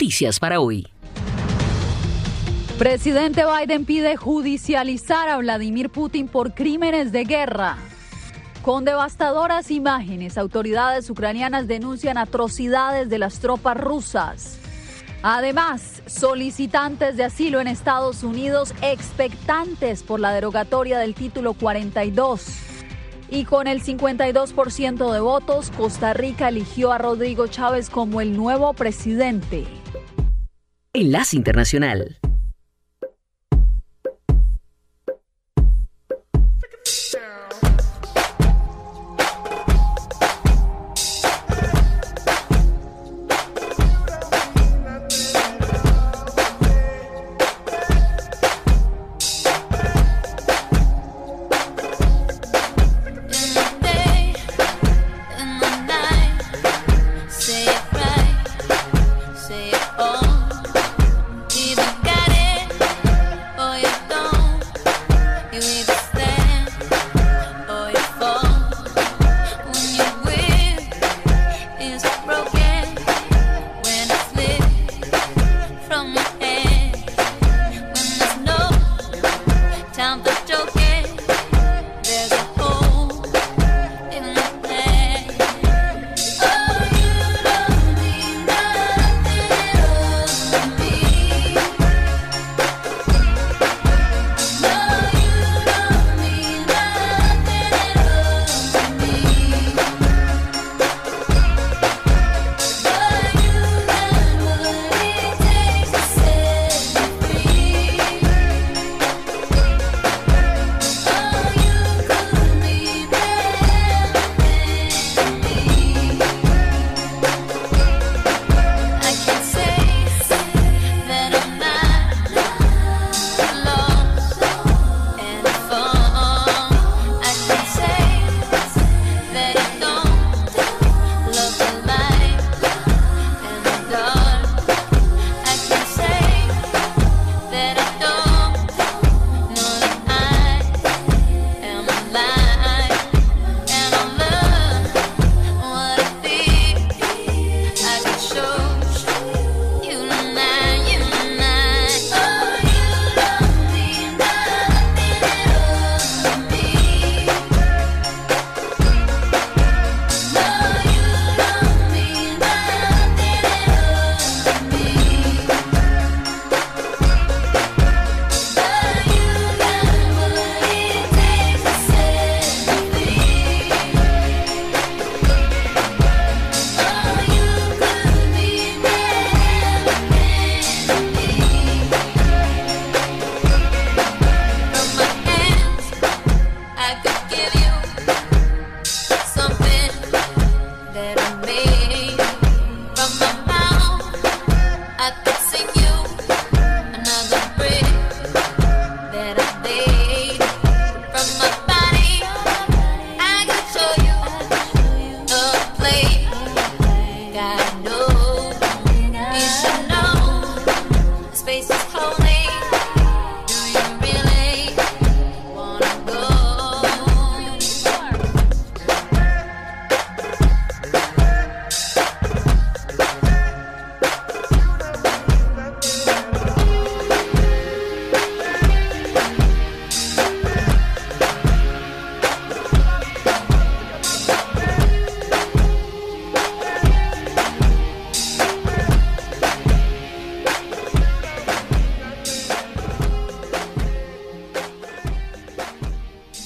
Noticias para hoy. Presidente Biden pide judicializar a Vladimir Putin por crímenes de guerra. Con devastadoras imágenes, autoridades ucranianas denuncian atrocidades de las tropas rusas. Además, solicitantes de asilo en Estados Unidos expectantes por la derogatoria del título 42. Y con el 52% de votos, Costa Rica eligió a Rodrigo Chávez como el nuevo presidente. Enlace Internacional.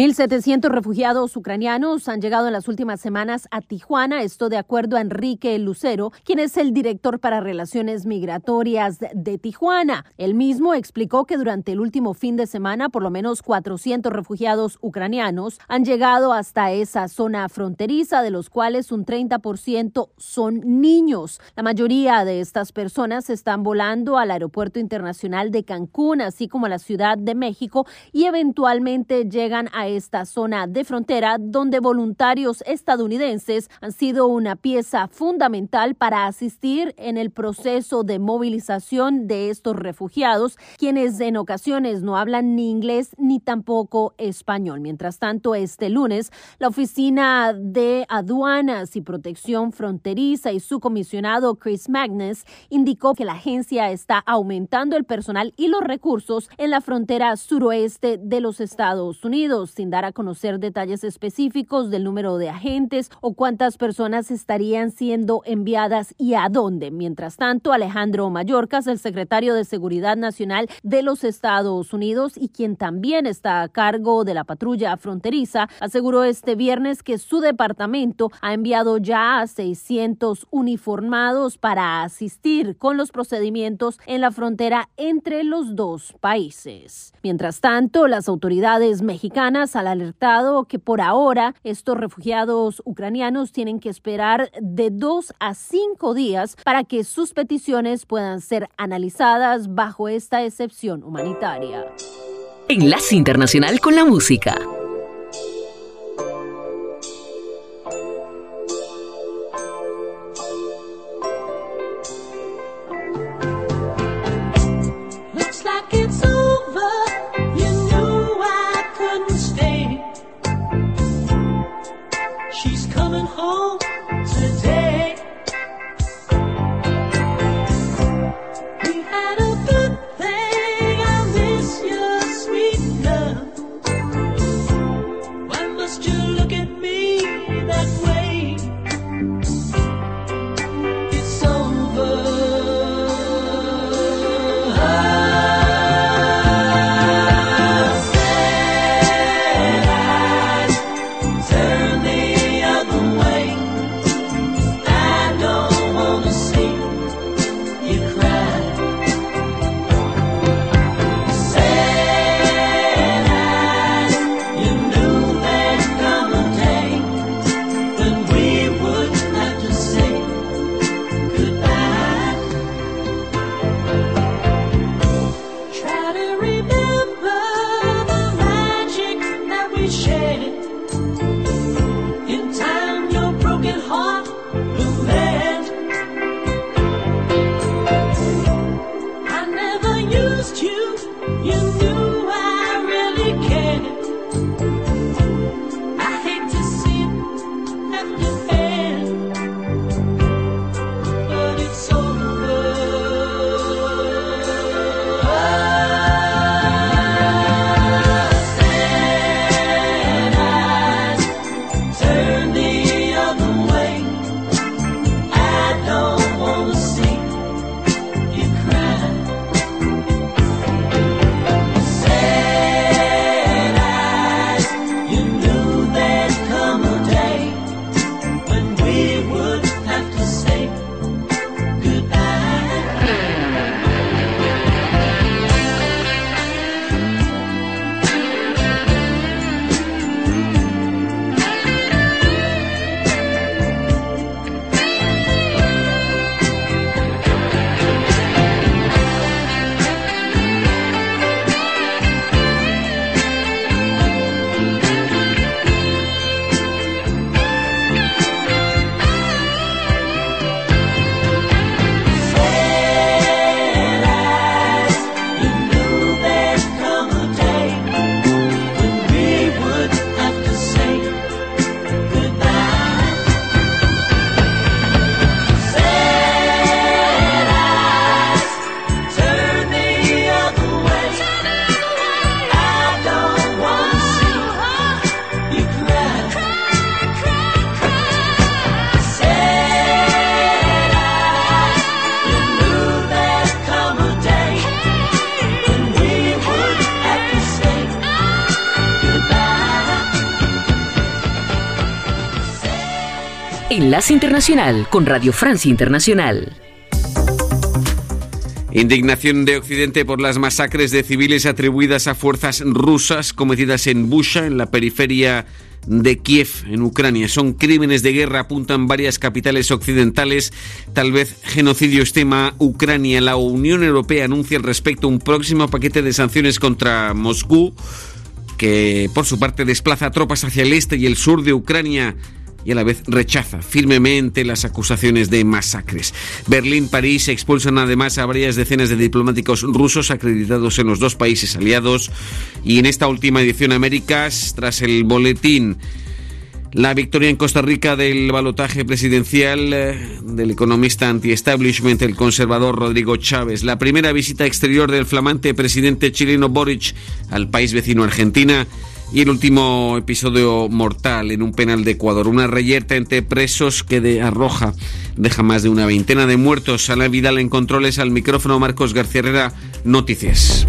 1.700 refugiados ucranianos han llegado en las últimas semanas a Tijuana, esto de acuerdo a Enrique Lucero, quien es el director para Relaciones Migratorias de Tijuana. Él mismo explicó que durante el último fin de semana, por lo menos 400 refugiados ucranianos han llegado hasta esa zona fronteriza, de los cuales un 30% son niños. La mayoría de estas personas están volando al Aeropuerto Internacional de Cancún, así como a la Ciudad de México, y eventualmente llegan a esta zona de frontera donde voluntarios estadounidenses han sido una pieza fundamental para asistir en el proceso de movilización de estos refugiados, quienes en ocasiones no hablan ni inglés ni tampoco español. Mientras tanto, este lunes, la Oficina de Aduanas y Protección Fronteriza y su comisionado Chris Magnus indicó que la agencia está aumentando el personal y los recursos en la frontera suroeste de los Estados Unidos. Sin dar a conocer detalles específicos del número de agentes o cuántas personas estarían siendo enviadas y a dónde. Mientras tanto, Alejandro Mayorkas, el secretario de Seguridad Nacional de los Estados Unidos y quien también está a cargo de la patrulla fronteriza, aseguró este viernes que su departamento ha enviado ya a 600 uniformados para asistir con los procedimientos en la frontera entre los dos países. Mientras tanto, las autoridades mexicanas han alertado que por ahora estos refugiados ucranianos tienen que esperar de dos a cinco días para que sus peticiones puedan ser analizadas bajo esta excepción humanitaria. Enlace Internacional con la Música. Enlace Internacional con Radio Francia Internacional. Indignación de Occidente por las masacres de civiles atribuidas a fuerzas rusas cometidas en Busha, en la periferia de Kiev, en Ucrania. Son crímenes de guerra, apuntan varias capitales occidentales. Tal vez genocidio estima Ucrania. La Unión Europea anuncia al respecto un próximo paquete de sanciones contra Moscú, que por su parte desplaza tropas hacia el este y el sur de Ucrania y a la vez rechaza firmemente las acusaciones de masacres. Berlín, París expulsan además a varias decenas de diplomáticos rusos acreditados en los dos países aliados y en esta última edición Américas, tras el boletín la victoria en Costa Rica del balotaje presidencial eh, del economista anti-establishment, el conservador Rodrigo Chávez. La primera visita exterior del flamante presidente chileno Boric al país vecino Argentina Y el último episodio mortal en un penal de Ecuador. Una reyerta entre presos que de arroja deja más de una veintena de muertos. Ana Vidal en controles al micrófono Marcos García Herrera, Noticias.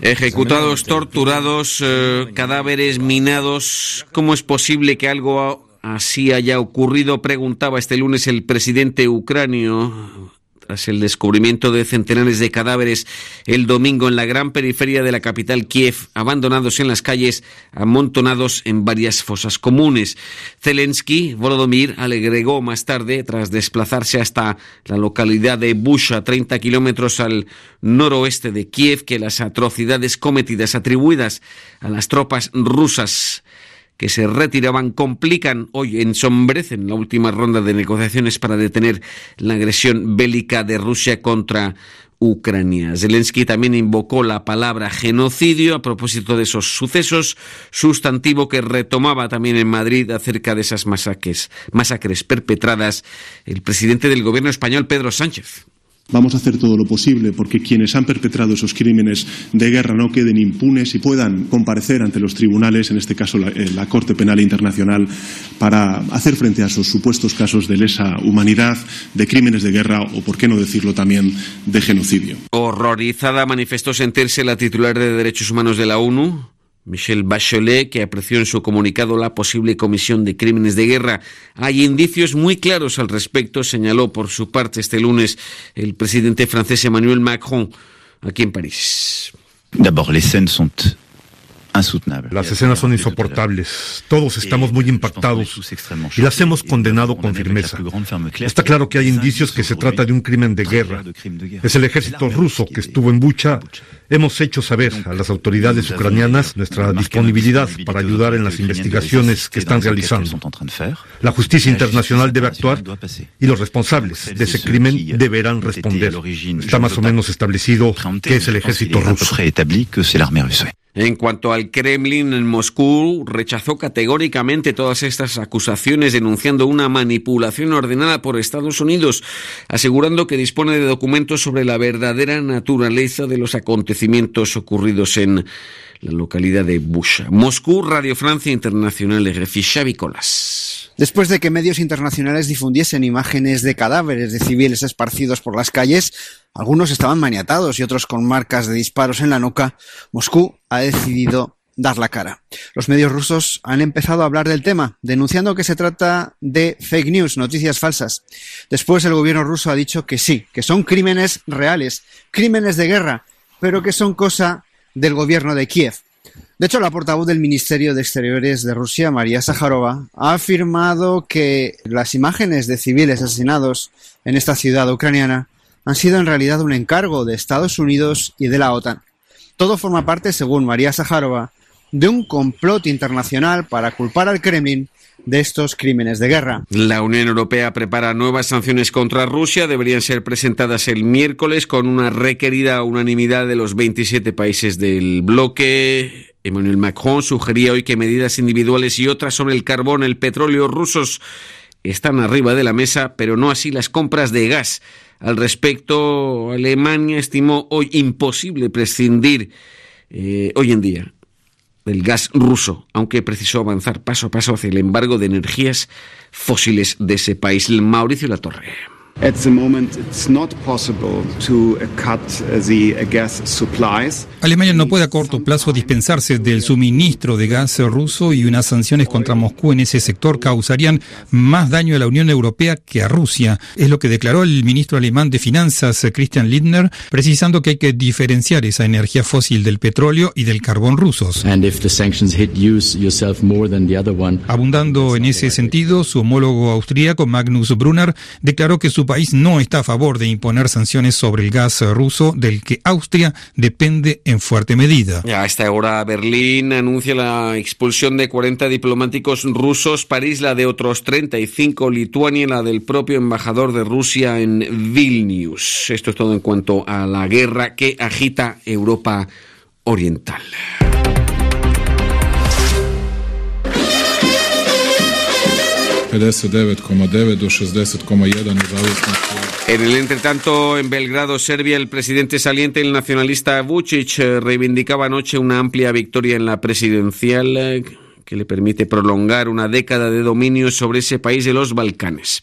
Ejecutados, torturados, eh, cadáveres minados. ¿Cómo es posible que algo así haya ocurrido? Preguntaba este lunes el presidente ucranio tras el descubrimiento de centenares de cadáveres el domingo en la gran periferia de la capital Kiev, abandonados en las calles, amontonados en varias fosas comunes. Zelensky, Volodymyr, agregó más tarde, tras desplazarse hasta la localidad de Busha, 30 kilómetros al noroeste de Kiev, que las atrocidades cometidas atribuidas a las tropas rusas que se retiraban complican hoy, ensombrecen la última ronda de negociaciones para detener la agresión bélica de Rusia contra Ucrania. Zelensky también invocó la palabra genocidio a propósito de esos sucesos, sustantivo que retomaba también en Madrid acerca de esas masacres, masacres perpetradas el presidente del gobierno español, Pedro Sánchez. Vamos a hacer todo lo posible porque quienes han perpetrado esos crímenes de guerra no queden impunes y puedan comparecer ante los tribunales, en este caso la, eh, la, Corte Penal Internacional, para hacer frente a esos supuestos casos de lesa humanidad, de crímenes de guerra o, por qué no decirlo también, de genocidio. Horrorizada manifestó sentirse la titular de Derechos Humanos de la ONU, Michelle Bachelet, que apreció en su comunicado la posible comisión de crímenes de guerra. Hay indicios muy claros al respecto, señaló por su parte este lunes el presidente francés Emmanuel Macron aquí en París. D'abord, les scènes sont las escenas son insoportables. Todos estamos muy impactados y las hemos condenado con firmeza. Está claro que hay indicios que se trata de un crimen de guerra. Es el ejército ruso que estuvo en Bucha. Hemos hecho saber a las autoridades ucranianas nuestra disponibilidad para ayudar en las investigaciones que están realizando. La justicia internacional debe actuar y los responsables de ese crimen deberán responder. Está más o menos establecido que es el ejército ruso. En cuanto al Kremlin, en Moscú rechazó categóricamente todas estas acusaciones, denunciando una manipulación ordenada por Estados Unidos, asegurando que dispone de documentos sobre la verdadera naturaleza de los acontecimientos ocurridos en la localidad de Busha. Moscú, Radio Francia Internacional, RFI, Xavi Colas. Después de que medios internacionales difundiesen imágenes de cadáveres de civiles esparcidos por las calles, algunos estaban maniatados y otros con marcas de disparos en la nuca, Moscú ha decidido dar la cara. Los medios rusos han empezado a hablar del tema, denunciando que se trata de fake news, noticias falsas. Después el gobierno ruso ha dicho que sí, que son crímenes reales, crímenes de guerra, pero que son cosa del gobierno de Kiev. De hecho, la portavoz del Ministerio de Exteriores de Rusia, María Sajarova, ha afirmado que las imágenes de civiles asesinados en esta ciudad ucraniana han sido en realidad un encargo de Estados Unidos y de la OTAN. Todo forma parte, según María Sajarova, de un complot internacional para culpar al Kremlin de estos crímenes de guerra. La Unión Europea prepara nuevas sanciones contra Rusia. Deberían ser presentadas el miércoles con una requerida unanimidad de los 27 países del bloque. Emmanuel Macron sugería hoy que medidas individuales y otras sobre el carbón, el petróleo rusos están arriba de la mesa, pero no así las compras de gas. Al respecto, Alemania estimó hoy imposible prescindir eh, hoy en día del gas ruso, aunque precisó avanzar paso a paso hacia el embargo de energías fósiles de ese país. Mauricio Latorre. Alemania no puede a corto plazo dispensarse del suministro de gas ruso y unas sanciones contra Moscú en ese sector causarían más daño a la Unión Europea que a Rusia. Es lo que declaró el ministro alemán de Finanzas, Christian Lindner, precisando que hay que diferenciar esa energía fósil del petróleo y del carbón rusos. Abundando en ese sentido, su homólogo austríaco Magnus Brunner declaró que su país no está a favor de imponer sanciones sobre el gas ruso, del que Austria depende en fuerte medida. A esta hora Berlín anuncia la expulsión de 40 diplomáticos rusos, París la de otros 35, Lituania la del propio embajador de Rusia en Vilnius. Esto es todo en cuanto a la guerra que agita Europa Oriental. En el entretanto, en Belgrado, Serbia, el presidente saliente, el nacionalista Vucic, eh, reivindicaba anoche una amplia victoria en la presidencial eh, que le permite prolongar una década de dominio sobre ese país de los Balcanes.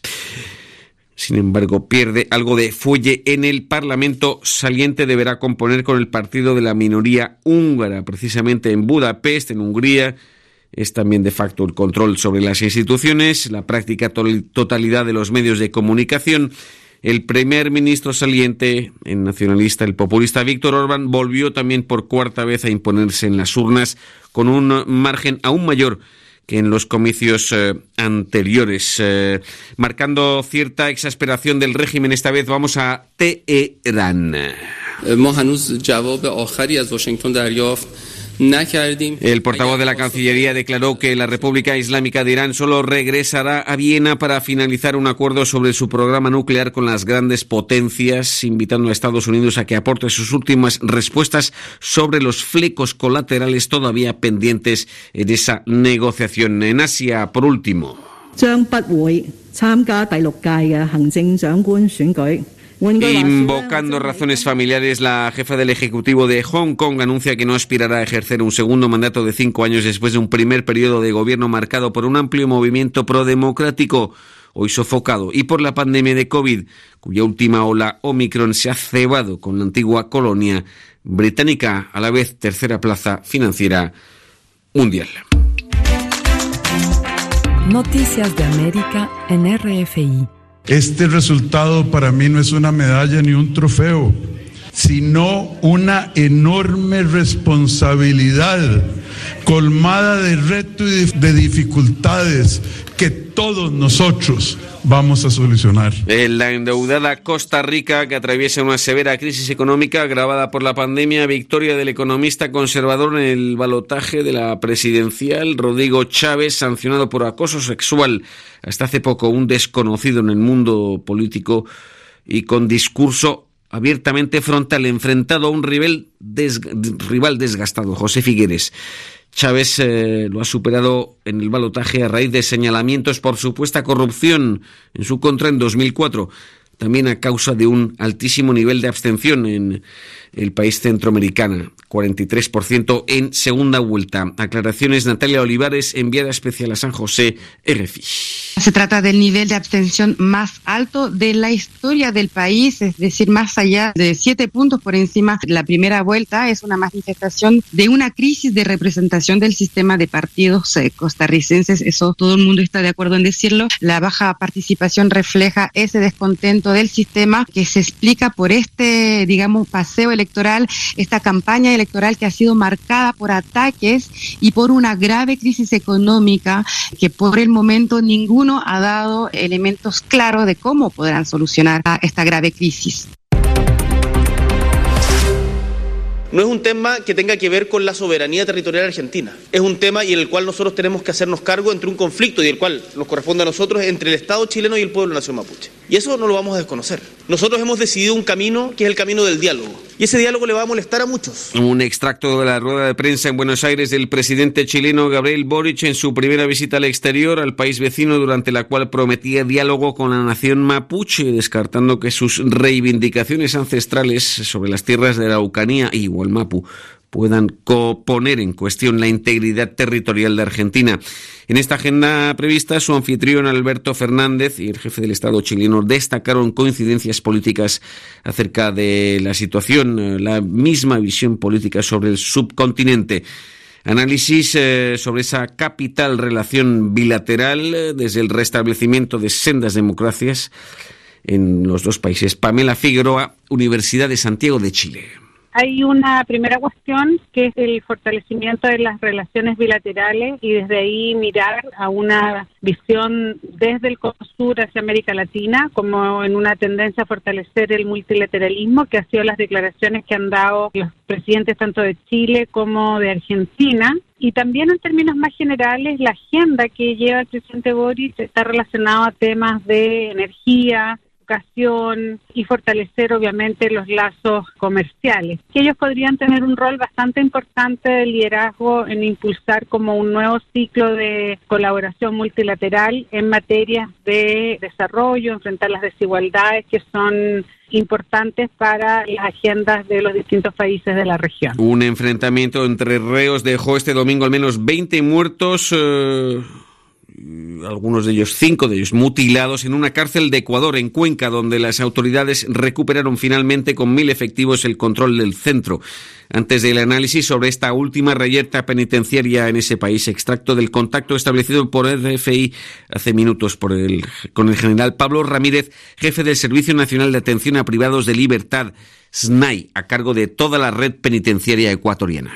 Sin embargo, pierde algo de fuelle en el Parlamento saliente. Deberá componer con el partido de la minoría húngara, precisamente en Budapest, en Hungría. Es también de facto el control sobre las instituciones, la práctica totalidad de los medios de comunicación. El primer ministro saliente, el nacionalista, el populista Víctor Orbán, volvió también por cuarta vez a imponerse en las urnas con un margen aún mayor que en los comicios eh, anteriores, eh, marcando cierta exasperación del régimen. Esta vez vamos a Teherán. El portavoz de la Cancillería declaró que la República Islámica de Irán solo regresará a Viena para finalizar un acuerdo sobre su programa nuclear con las grandes potencias, invitando a Estados Unidos a que aporte sus últimas respuestas sobre los flecos colaterales todavía pendientes en esa negociación. En Asia, por último. Invocando razones familiares, la jefa del Ejecutivo de Hong Kong anuncia que no aspirará a ejercer un segundo mandato de cinco años después de un primer periodo de gobierno marcado por un amplio movimiento prodemocrático, hoy sofocado, y por la pandemia de COVID, cuya última ola Omicron se ha cebado con la antigua colonia británica, a la vez tercera plaza financiera mundial. Noticias de América en RFI. Este resultado para mí no es una medalla ni un trofeo, sino una enorme responsabilidad colmada de retos y de dificultades que todos nosotros vamos a solucionar. la endeudada Costa Rica, que atraviesa una severa crisis económica agravada por la pandemia, victoria del economista conservador en el balotaje de la presidencial, Rodrigo Chávez, sancionado por acoso sexual hasta hace poco un desconocido en el mundo político y con discurso abiertamente frontal, enfrentado a un rival, rival desgastado, José Figueres. Chávez eh, lo ha superado en el balotaje a raíz de señalamientos por supuesta corrupción en su contra en 2004, también a causa de un altísimo nivel de abstención en el país centroamericano. 43% en segunda vuelta. Aclaraciones Natalia Olivares, enviada especial a San José, RFI. Se trata del nivel de abstención más alto de la historia del país, es decir, más allá de siete puntos por encima de la primera vuelta. Es una manifestación de una crisis de representación del sistema de partidos eh, costarricenses. Eso todo el mundo está de acuerdo en decirlo. La baja participación refleja ese descontento del sistema que se explica por este, digamos, paseo electoral, esta campaña electoral que ha sido marcada por ataques y por una grave crisis económica que por el momento ninguno ha dado elementos claros de cómo podrán solucionar esta grave crisis. No es un tema que tenga que ver con la soberanía territorial argentina. Es un tema y en el cual nosotros tenemos que hacernos cargo entre un conflicto y el cual nos corresponde a nosotros entre el Estado chileno y el pueblo nación mapuche. Y eso no lo vamos a desconocer. Nosotros hemos decidido un camino que es el camino del diálogo. Y ese diálogo le va a molestar a muchos. Un extracto de la rueda de prensa en Buenos Aires del presidente chileno Gabriel Boric en su primera visita al exterior al país vecino durante la cual prometía diálogo con la nación mapuche, descartando que sus reivindicaciones ancestrales sobre las tierras de la Araucanía y el Mapu puedan poner en cuestión la integridad territorial de Argentina. En esta agenda prevista, su anfitrión Alberto Fernández y el jefe del Estado chileno destacaron coincidencias políticas acerca de la situación, eh, la misma visión política sobre el subcontinente. Análisis eh, sobre esa capital relación bilateral eh, desde el restablecimiento de sendas democracias en los dos países. Pamela Figueroa, Universidad de Santiago de Chile. Hay una primera cuestión que es el fortalecimiento de las relaciones bilaterales y desde ahí mirar a una visión desde el Sur hacia América Latina como en una tendencia a fortalecer el multilateralismo que ha sido las declaraciones que han dado los presidentes tanto de Chile como de Argentina. Y también en términos más generales la agenda que lleva el presidente Boris está relacionada a temas de energía, educación y fortalecer obviamente los lazos comerciales. Que ellos podrían tener un rol bastante importante de liderazgo en impulsar como un nuevo ciclo de colaboración multilateral en materia de desarrollo, enfrentar las desigualdades que son importantes para las agendas de los distintos países de la región. Un enfrentamiento entre reos dejó este domingo al menos 20 muertos. Eh, algunos de ellos, cinco de ellos, mutilados en una cárcel de Ecuador, en Cuenca, donde las autoridades recuperaron finalmente con mil efectivos el control del centro. Antes del análisis sobre esta última reyerta penitenciaria en ese país, extracto del contacto establecido por RFI hace minutos por el, con el general Pablo Ramírez, jefe del Servicio Nacional de Atención a Privados de Libertad, SNAI, a cargo de toda la red penitenciaria ecuatoriana.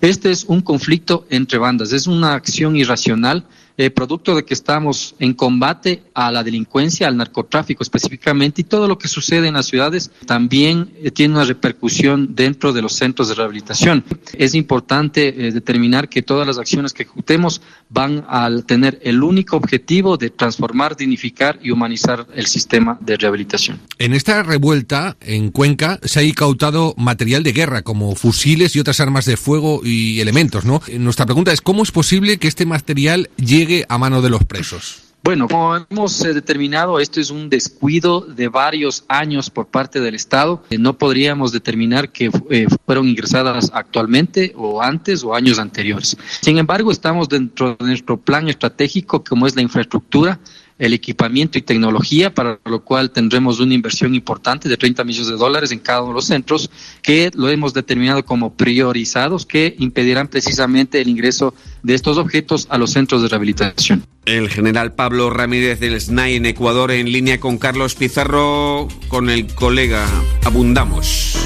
Este es un conflicto entre bandas, es una acción irracional eh, producto de que estamos en combate a la delincuencia, al narcotráfico específicamente, y todo lo que sucede en las ciudades también eh, tiene una repercusión dentro de los centros de rehabilitación. Es importante eh, determinar que todas las acciones que ejecutemos van a tener el único objetivo de transformar, dignificar y humanizar el sistema de rehabilitación. En esta revuelta en Cuenca se ha incautado material de guerra como fusiles y otras armas de fuego y elementos, ¿no? Nuestra pregunta es cómo es posible que este material llegue a mano de los presos? Bueno, como hemos eh, determinado, esto es un descuido de varios años por parte del Estado. Eh, no podríamos determinar que eh, fueron ingresadas actualmente o antes o años anteriores. Sin embargo, estamos dentro de nuestro plan estratégico, como es la infraestructura, el equipamiento y tecnología, para lo cual tendremos una inversión importante de 30 millones de dólares en cada uno de los centros, que lo hemos determinado como priorizados, que impedirán precisamente el ingreso de estos objetos a los centros de rehabilitación. El general Pablo Ramírez del SNAI en Ecuador, en línea con Carlos Pizarro, con el colega Abundamos.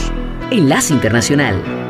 Enlace Internacional.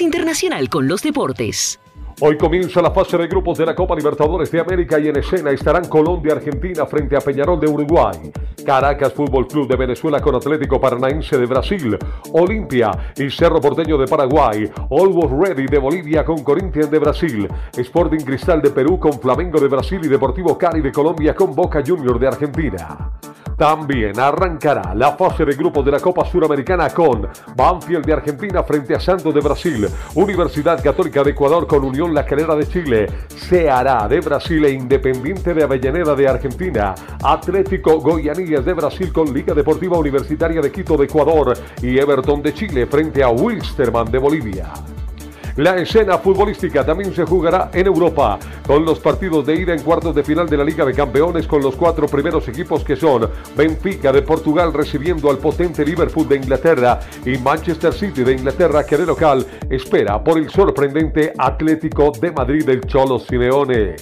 Internacional con los Deportes. Hoy comienza la fase de grupos de la Copa Libertadores de América y en escena estarán Colombia Argentina frente a Peñarol de Uruguay, Caracas Fútbol Club de Venezuela con Atlético Paranaense de Brasil, Olimpia y Cerro Porteño de Paraguay, Always Ready de Bolivia con Corinthians de Brasil, Sporting Cristal de Perú con Flamengo de Brasil y Deportivo Cali de Colombia con Boca Junior de Argentina. También arrancará la fase de grupos de la Copa Suramericana con Banfield de Argentina frente a Santos de Brasil, Universidad Católica de Ecuador con Unión La Calera de Chile, Ceará de Brasil e Independiente de Avellaneda de Argentina, Atlético Goianíes de Brasil con Liga Deportiva Universitaria de Quito de Ecuador y Everton de Chile frente a Wilstermann de Bolivia. La escena futbolística también se jugará en Europa, con los partidos de ida en cuartos de final de la Liga de Campeones con los cuatro primeros equipos que son Benfica de Portugal recibiendo al potente Liverpool de Inglaterra y Manchester City de Inglaterra que de local espera por el sorprendente Atlético de Madrid del Cholo Simeone.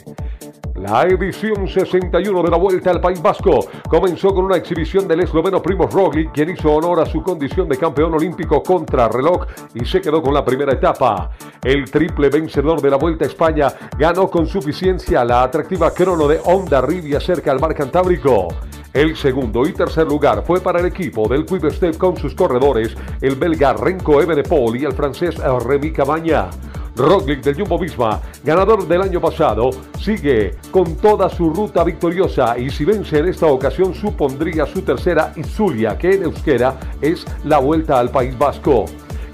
La edición 61 de la Vuelta al País Vasco comenzó con una exhibición del esloveno Primoz Roglic, quien hizo honor a su condición de campeón olímpico contra reloj y se quedó con la primera etapa. El triple vencedor de la Vuelta a España ganó con suficiencia la atractiva crono de Honda Rivia cerca al mar Cantábrico. El segundo y tercer lugar fue para el equipo del Quick Step con sus corredores, el belga Renko Evenepoel y el francés Remy Cabaña. Roglic del Jumbo Visma, ganador del año pasado, sigue con toda su ruta victoriosa y si vence en esta ocasión supondría su tercera Izulia, que en euskera es la vuelta al País Vasco.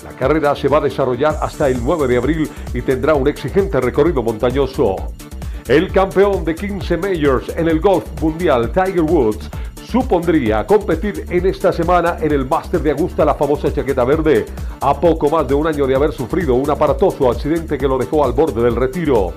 La carrera se va a desarrollar hasta el 9 de abril y tendrá un exigente recorrido montañoso. El campeón de 15 Majors en el golf mundial, Tiger Woods, supondría competir en esta semana en el Máster de Augusta, la famosa chaqueta verde, a poco más de un año de haber sufrido un aparatoso accidente que lo dejó al borde del retiro.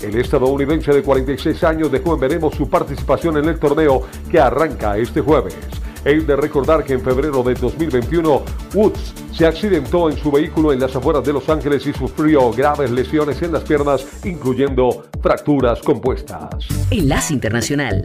El estadounidense de 46 años dejó en veremos su participación en el torneo que arranca este jueves. Es de recordar que en febrero de 2021 Woods se accidentó en su vehículo en las afueras de Los Ángeles y sufrió graves lesiones en las piernas, incluyendo fracturas compuestas. Enlace Internacional.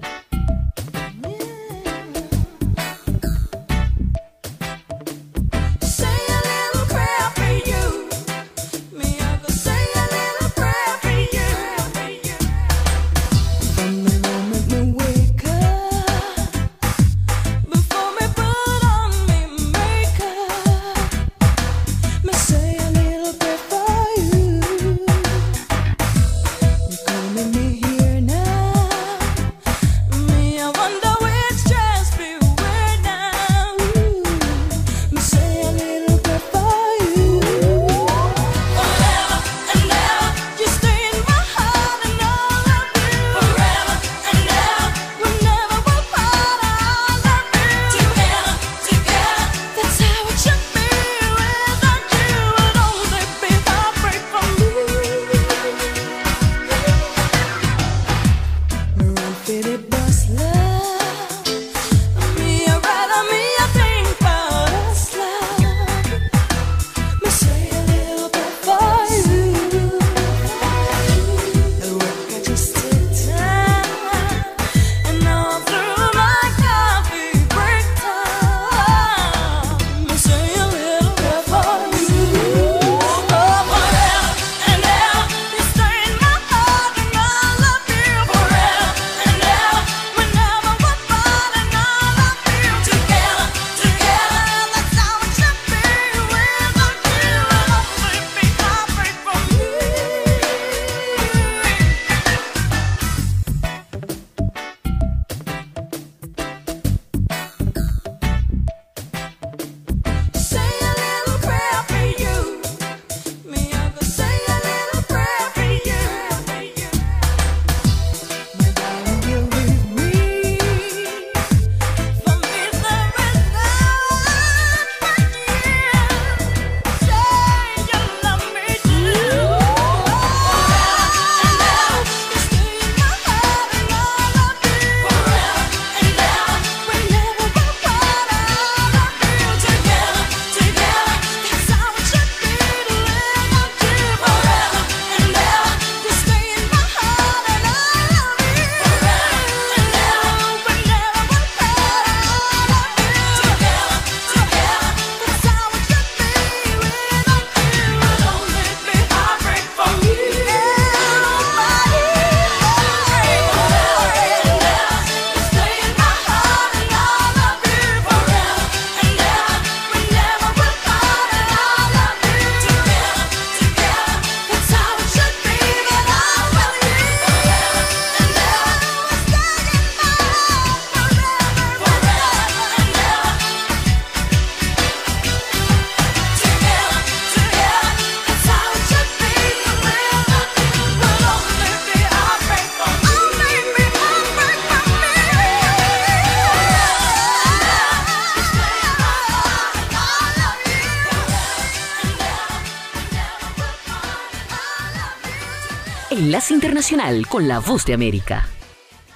Enlace Internacional con la Voz de América.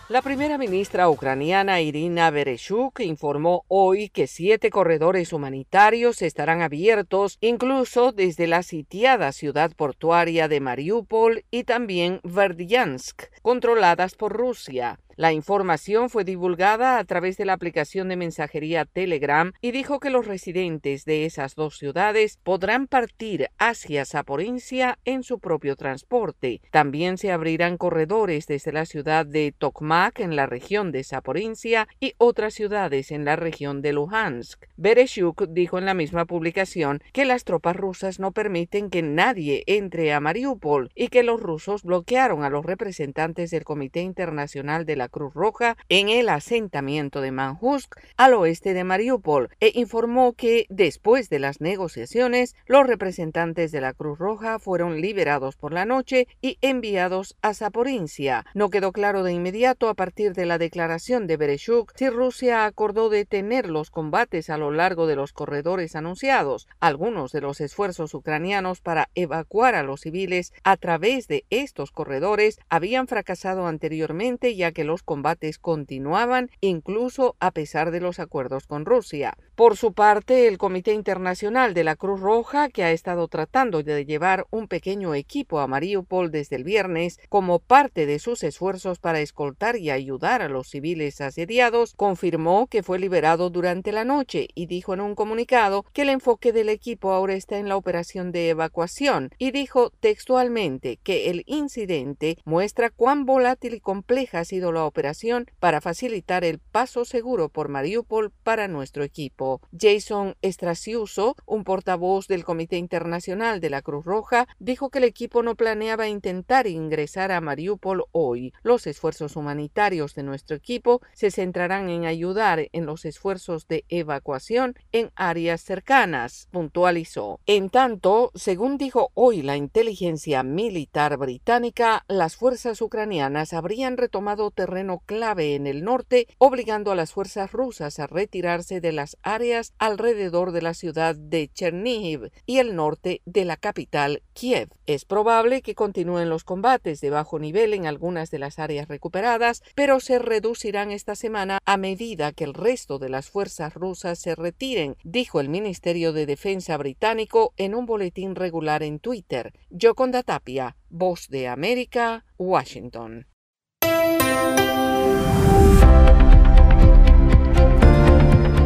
La primera ministra ucraniana Irina Bereshuk informó hoy que siete corredores humanitarios estarán abiertos incluso desde la sitiada ciudad portuaria de Mariupol y también Verdiansk, controladas por Rusia. La información fue divulgada a través de la aplicación de mensajería Telegram y dijo que los residentes de esas dos ciudades podrán partir hacia Zaporizhia en su propio transporte. También se abrirán corredores desde la ciudad de Tokmak en la región de Zaporizhia y otras ciudades en la región de Luhansk. Bereshuk dijo en la misma publicación que las tropas rusas no permiten que nadie entre a Mariupol y que los rusos bloquearon a los representantes del Comité Internacional de la Cruz Roja en el asentamiento de Manhusk al oeste de Mariupol e informó que después de las negociaciones los representantes de la Cruz Roja fueron liberados por la noche y enviados a Zaporizhia. No quedó claro de inmediato a partir de la declaración de Bereshuk si Rusia acordó detener los combates a lo largo de los corredores anunciados. Algunos de los esfuerzos ucranianos para evacuar a los civiles a través de estos corredores habían fracasado anteriormente ya que los los combates continuaban incluso a pesar de los acuerdos con Rusia. Por su parte, el Comité Internacional de la Cruz Roja, que ha estado tratando de llevar un pequeño equipo a Mariupol desde el viernes como parte de sus esfuerzos para escoltar y ayudar a los civiles asediados, confirmó que fue liberado durante la noche y dijo en un comunicado que el enfoque del equipo ahora está en la operación de evacuación y dijo textualmente que el incidente muestra cuán volátil y compleja ha sido la operación para facilitar el paso seguro por Mariupol para nuestro equipo. Jason Estraciuso, un portavoz del Comité Internacional de la Cruz Roja, dijo que el equipo no planeaba intentar ingresar a Mariupol hoy. Los esfuerzos humanitarios de nuestro equipo se centrarán en ayudar en los esfuerzos de evacuación en áreas cercanas, puntualizó. En tanto, según dijo hoy la inteligencia militar británica, las fuerzas ucranianas habrían retomado terreno clave en el norte, obligando a las fuerzas rusas a retirarse de las áreas alrededor de la ciudad de Chernihiv y el norte de la capital Kiev. Es probable que continúen los combates de bajo nivel en algunas de las áreas recuperadas, pero se reducirán esta semana a medida que el resto de las fuerzas rusas se retiren, dijo el Ministerio de Defensa británico en un boletín regular en Twitter. Yoconda Tapia, Voz de América, Washington.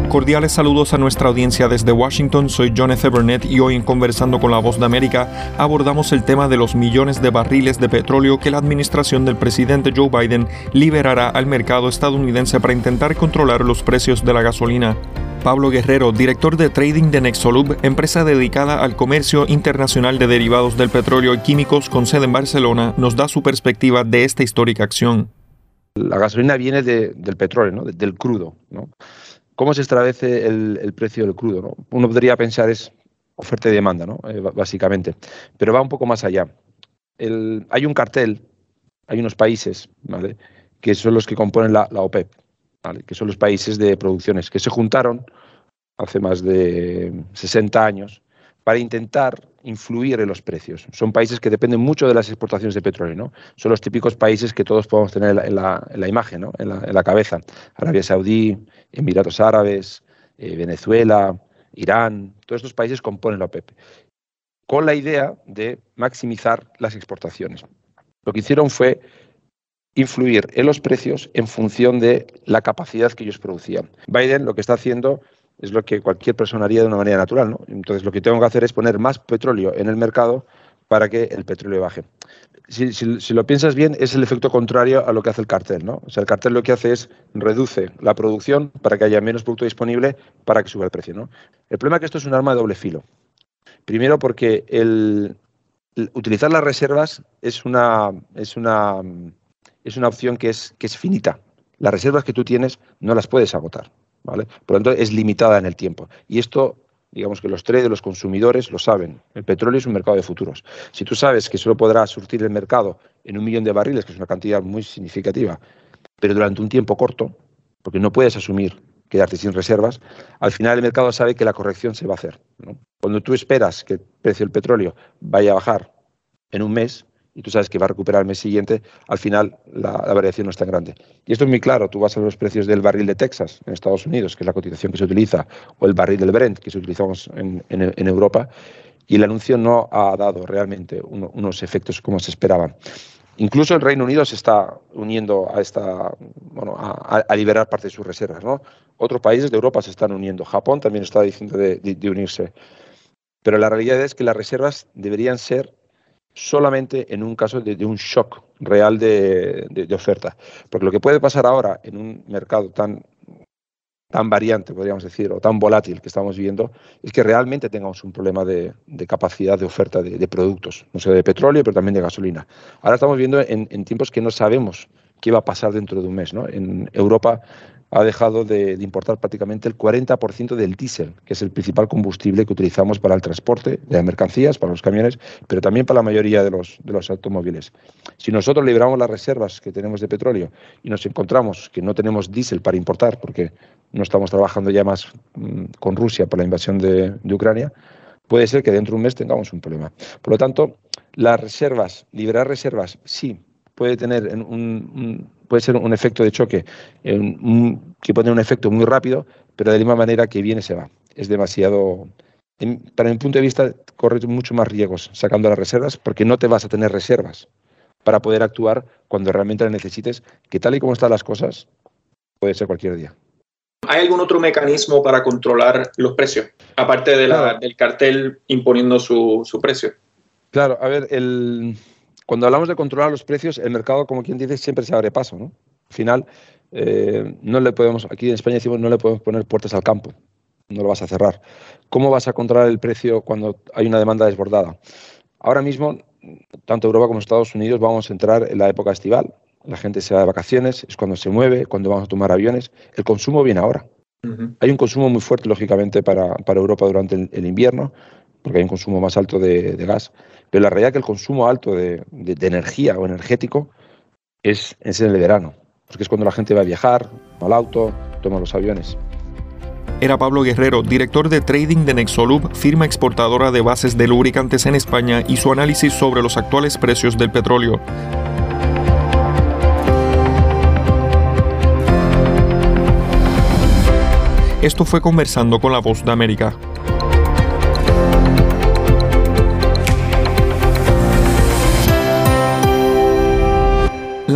Cordiales saludos a nuestra audiencia desde Washington, soy John F. Burnett y hoy en Conversando con la Voz de América abordamos el tema de los millones de barriles de petróleo que la administración del presidente Joe Biden liberará al mercado estadounidense para intentar controlar los precios de la gasolina. Pablo Guerrero, director de trading de Nexolub, empresa dedicada al comercio internacional de derivados del petróleo y químicos con sede en Barcelona, nos da su perspectiva de esta histórica acción. La gasolina viene del petróleo, ¿no? del crudo. ¿no? ¿Cómo se establece el, precio del crudo? Uno podría pensar es oferta y demanda, ¿no? Eh, básicamente, pero va un poco más allá. hay un cartel, hay unos países, ¿vale? que son los que componen la, OPEP, ¿vale? que son los países de producciones, que se juntaron hace más de 60 años para intentar influir en los precios. Son países que dependen mucho de las exportaciones de petróleo, ¿no? Son los típicos países que todos podemos tener en la, imagen, ¿no? en, la, cabeza. Arabia Saudí, Emiratos Árabes, eh, Venezuela, Irán, todos estos países componen la OPEP, con la idea de maximizar las exportaciones. Lo que hicieron fue influir en los precios en función de la capacidad que ellos producían. Biden lo que está haciendo es lo que cualquier persona haría de una manera natural. ¿no? Entonces, lo que tengo que hacer es poner más petróleo en el mercado para que el petróleo baje. Si, lo piensas bien, es el efecto contrario a lo que hace el cartel. ¿no? O sea, el cartel lo que hace es reduce la producción para que haya menos producto disponible para que suba el precio. ¿no? El problema es que esto es un arma de doble filo. Primero porque utilizar las reservas es una, es una, es una opción que es, que es finita. Las reservas que tú tienes no las puedes agotar. ¿Vale? Por lo tanto, es limitada en el tiempo. Y esto digamos que los traders, los consumidores lo saben. El petróleo es un mercado de futuros. Si tú sabes que solo podrás surtir el mercado en un millón de barriles, que es una cantidad muy significativa, pero durante un tiempo corto, porque no puedes asumir quedarte sin reservas, al final el mercado sabe que la corrección se va a hacer. Cuando tú esperas que el precio del petróleo vaya a bajar en un mes y tú sabes que va a recuperar el mes siguiente, al final la, variación no es tan grande. Y esto es muy claro, tú vas a los precios del barril de Texas en Estados Unidos, que es la cotización que se utiliza, o el barril del Brent, que se utilizamos en, Europa, y el anuncio no ha dado realmente unos efectos como se esperaban. Incluso el Reino Unido se está uniendo a esta, bueno, a, liberar parte de sus reservas, ¿no? Otros países de Europa se están uniendo. Japón también está diciendo de unirse. Pero la realidad es que las reservas deberían ser solamente en un caso de, un shock real de, oferta. Porque lo que puede pasar ahora en un mercado tan, tan variante, podríamos decir, o tan volátil que estamos viendo, es que realmente tengamos un problema de, capacidad de oferta de, productos, no sé, de petróleo, pero también de gasolina. Ahora estamos viendo en, en tiempos que no sabemos qué va a pasar dentro de un mes. ¿no? En Europa ha dejado de, importar prácticamente el 40% del diésel, que es el principal combustible que utilizamos para el transporte de mercancías, para los camiones, pero también para la mayoría de los, de los automóviles. Si nosotros liberamos las reservas que tenemos de petróleo y nos encontramos que no tenemos diésel para importar, porque no estamos trabajando ya más mm, con Rusia por la invasión de, Ucrania, puede ser que dentro de un mes tengamos un problema. Por lo tanto, las reservas, liberar reservas, sí, puede tener un, puede ser un efecto de choque que puede tener un efecto muy rápido, pero de la misma manera que viene se va. Es demasiado, para mi punto de vista, corre mucho más riesgos sacando las reservas porque no te vas a tener reservas para poder actuar cuando realmente las necesites, que tal y como están las cosas, puede ser cualquier día. ¿Hay algún otro mecanismo para controlar los precios, aparte de del cartel imponiendo su, su precio? Claro, a ver, el, cuando hablamos de controlar los precios, el mercado, como quien dice, siempre se abre paso. ¿no? Al final, eh, no le podemos, aquí en España decimos, no le podemos poner puertas al campo, no lo vas a cerrar. ¿Cómo vas a controlar el precio cuando hay una demanda desbordada? Ahora mismo, tanto Europa como Estados Unidos vamos a entrar en la época estival. La gente se va de vacaciones, es cuando se mueve, cuando vamos a tomar aviones. El consumo viene ahora. Hay un consumo muy fuerte, lógicamente, para, Europa durante el, invierno, porque hay un consumo más alto de gas. Pero la realidad es que el consumo alto de, energía o energético es, es en el verano, porque es cuando la gente va a viajar, al auto, toma los aviones. Era Pablo Guerrero, director de trading de Nexolub, firma exportadora de bases de lubricantes en España, y su análisis sobre los actuales precios del petróleo. Esto fue conversando con la voz de América.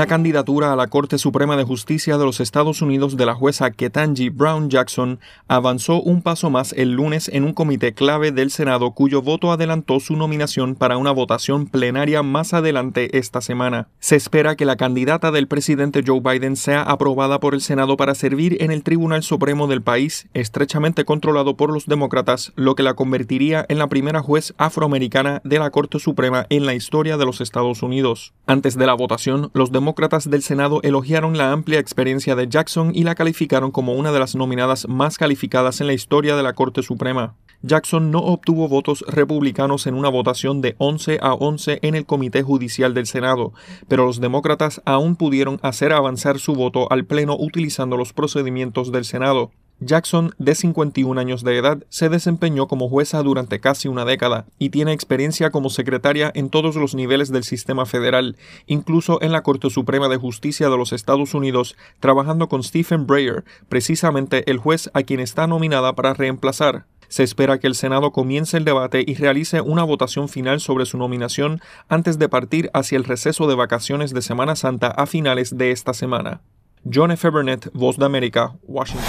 La candidatura a la Corte Suprema de Justicia de los Estados Unidos de la jueza Ketanji Brown Jackson avanzó un paso más el lunes en un comité clave del Senado cuyo voto adelantó su nominación para una votación plenaria más adelante esta semana. Se espera que la candidata del presidente Joe Biden sea aprobada por el Senado para servir en el Tribunal Supremo del país, estrechamente controlado por los demócratas, lo que la convertiría en la primera juez afroamericana de la Corte Suprema en la historia de los Estados Unidos. Antes de la votación, los demócratas del Senado elogiaron la amplia experiencia de Jackson y la calificaron como una de las nominadas más calificadas en la historia de la Corte Suprema. Jackson no obtuvo votos republicanos en una votación de 11 a 11 en el Comité Judicial del Senado, pero los demócratas aún pudieron hacer avanzar su voto al Pleno utilizando los procedimientos del Senado. Jackson, de 51 años de edad, se desempeñó como jueza durante casi una década y tiene experiencia como secretaria en todos los niveles del sistema federal, incluso en la Corte Suprema de Justicia de los Estados Unidos, trabajando con Stephen Breyer, precisamente el juez a quien está nominada para reemplazar. Se espera que el Senado comience el debate y realice una votación final sobre su nominación antes de partir hacia el receso de vacaciones de Semana Santa a finales de esta semana. John F. Burnett, Voz de América, Washington.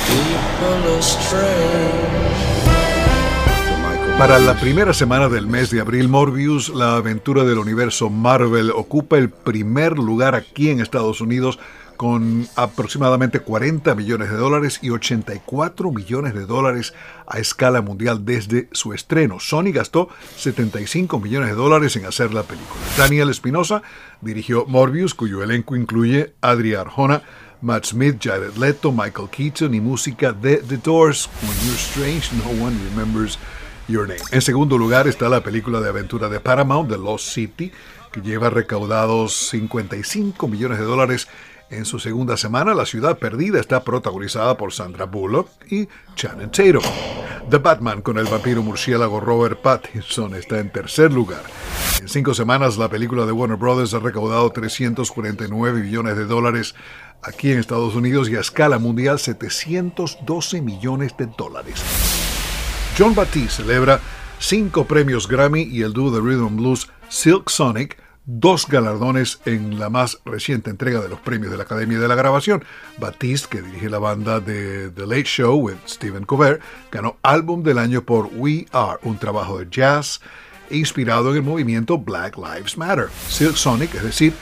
Para la primera semana del mes de abril, Morbius, la aventura del universo Marvel, ocupa el primer lugar aquí en Estados Unidos con aproximadamente 40 millones de dólares y 84 millones de dólares a escala mundial desde su estreno. Sony gastó 75 millones de dólares en hacer la película. Daniel Espinosa dirigió Morbius, cuyo elenco incluye Adria Arjona, Matt Smith, Jared Leto, Michael Keaton y música de The Doors. When you're strange, no one remembers your name. En segundo lugar está la película de aventura de Paramount, The Lost City, que lleva recaudados 55 millones de dólares en su segunda semana, La Ciudad Perdida está protagonizada por Sandra Bullock y Channing Tatum. The Batman con el vampiro murciélago Robert Pattinson está en tercer lugar. En cinco semanas, la película de Warner Brothers ha recaudado 349 millones de dólares aquí en Estados Unidos y a escala mundial 712 millones de dólares. John Batiste celebra cinco premios Grammy y el dúo de Rhythm Blues Silk Sonic dos galardones en la más reciente entrega de los premios de la Academia de la Grabación. Batiste, que dirige la banda de The Late Show with Stephen Colbert, ganó Álbum del Año por We Are, un trabajo de jazz inspirado en el movimiento Black Lives Matter. Silk Sonic, es decir,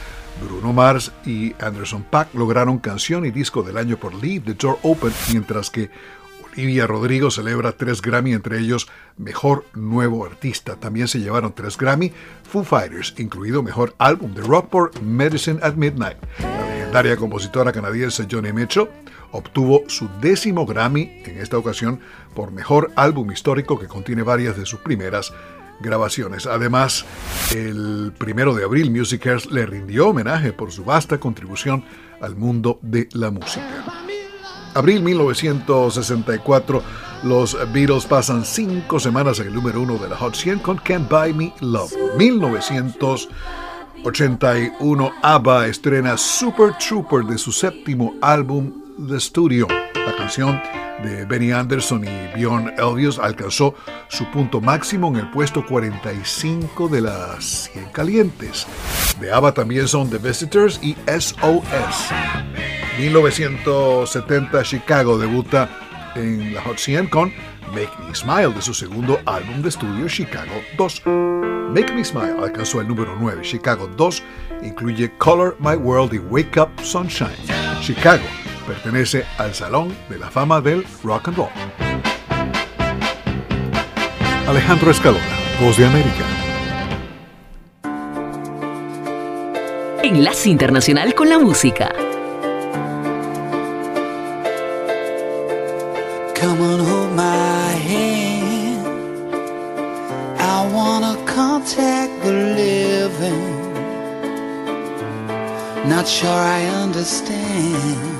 Bruno Mars y Anderson Paak lograron canción y disco del año por Leave the Door Open, mientras que Olivia Rodrigo celebra tres Grammy, entre ellos Mejor Nuevo Artista. También se llevaron tres Grammy Foo Fighters, incluido Mejor Álbum de Rock por Medicine at Midnight. La legendaria compositora canadiense Johnny Mitchell obtuvo su décimo Grammy, en esta ocasión por Mejor Álbum Histórico que contiene varias de sus primeras grabaciones. Además, el primero de abril Music le rindió homenaje por su vasta contribución al mundo de la música. Abril 1964, los Beatles pasan cinco semanas en el número uno de la Hot 100 con Can't Buy Me Love. 1981, ABBA estrena Super Trooper de su séptimo álbum The Studio. La canción de Benny Anderson y Bjorn Elvius alcanzó su punto máximo en el puesto 45 de las 100 calientes. De ABBA también son The Visitors y SOS. 1970 Chicago debuta en la Hot 100 con Make Me Smile de su segundo álbum de estudio Chicago 2. Make Me Smile alcanzó el número 9. Chicago 2 incluye Color My World y Wake Up Sunshine. Chicago pertenece al Salón de la Fama del Rock and Roll. Alejandro Escalona, Voz de América. Enlace Internacional con la Música. Come on, hold my hand. I wanna contact the living. Not sure I understand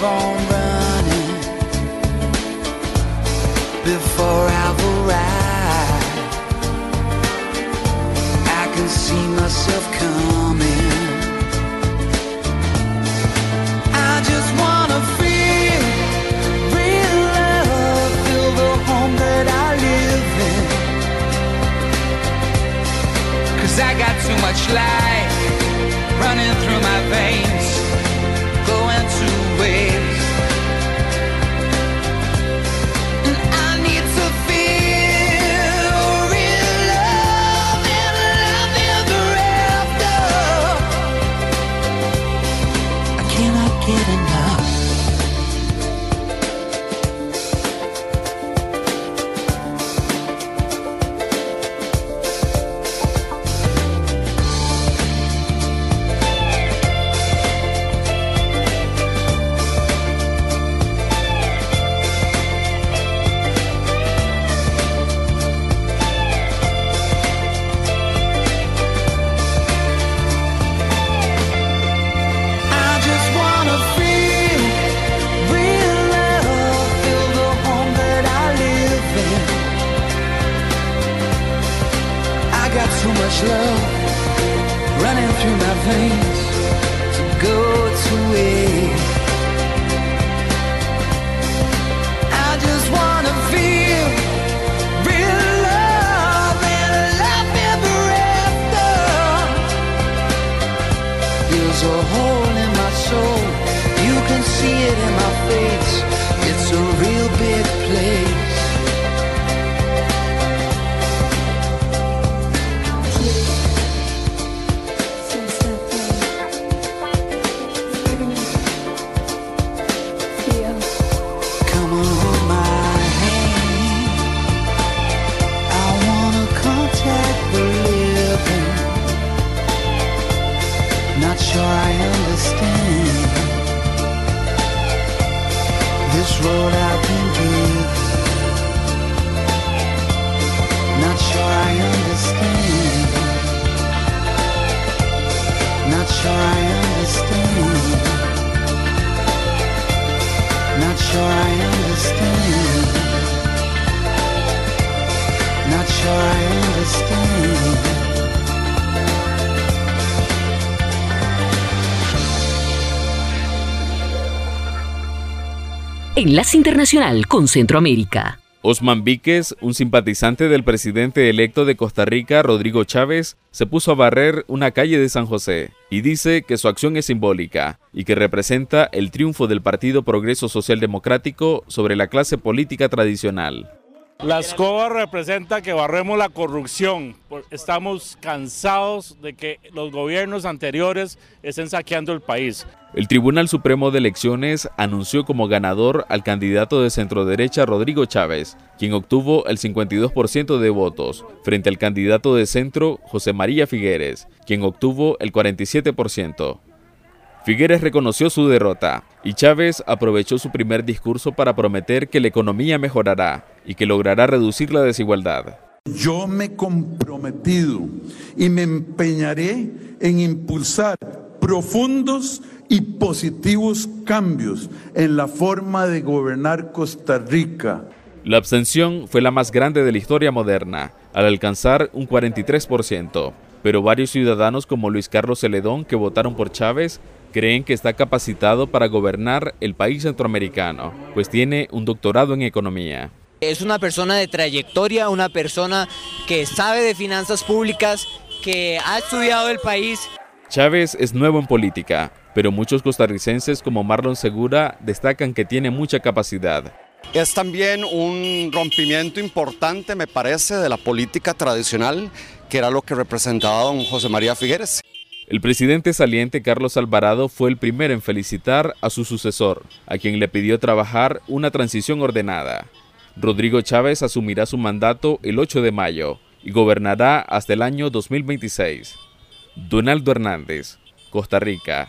keep on running before I've arrived. I can see myself coming. I just wanna feel real love, feel the home that I live in. Cause I got too much life Internacional con Centroamérica. Osman Víquez, un simpatizante del presidente electo de Costa Rica, Rodrigo Chávez, se puso a barrer una calle de San José y dice que su acción es simbólica y que representa el triunfo del Partido Progreso Social Democrático sobre la clase política tradicional. La escoba representa que barremos la corrupción. Estamos cansados de que los gobiernos anteriores estén saqueando el país. El Tribunal Supremo de Elecciones anunció como ganador al candidato de centroderecha Rodrigo Chávez, quien obtuvo el 52% de votos, frente al candidato de centro José María Figueres, quien obtuvo el 47%. Figueres reconoció su derrota y Chávez aprovechó su primer discurso para prometer que la economía mejorará y que logrará reducir la desigualdad. Yo me he comprometido y me empeñaré en impulsar profundos y positivos cambios en la forma de gobernar Costa Rica. La abstención fue la más grande de la historia moderna, al alcanzar un 43%, pero varios ciudadanos como Luis Carlos Celedón que votaron por Chávez creen que está capacitado para gobernar el país centroamericano, pues tiene un doctorado en economía. Es una persona de trayectoria, una persona que sabe de finanzas públicas, que ha estudiado el país. Chávez es nuevo en política, pero muchos costarricenses como Marlon Segura destacan que tiene mucha capacidad. Es también un rompimiento importante, me parece, de la política tradicional, que era lo que representaba don José María Figueres. El presidente saliente Carlos Alvarado fue el primero en felicitar a su sucesor, a quien le pidió trabajar una transición ordenada. Rodrigo Chávez asumirá su mandato el 8 de mayo y gobernará hasta el año 2026. Donaldo Hernández, Costa Rica.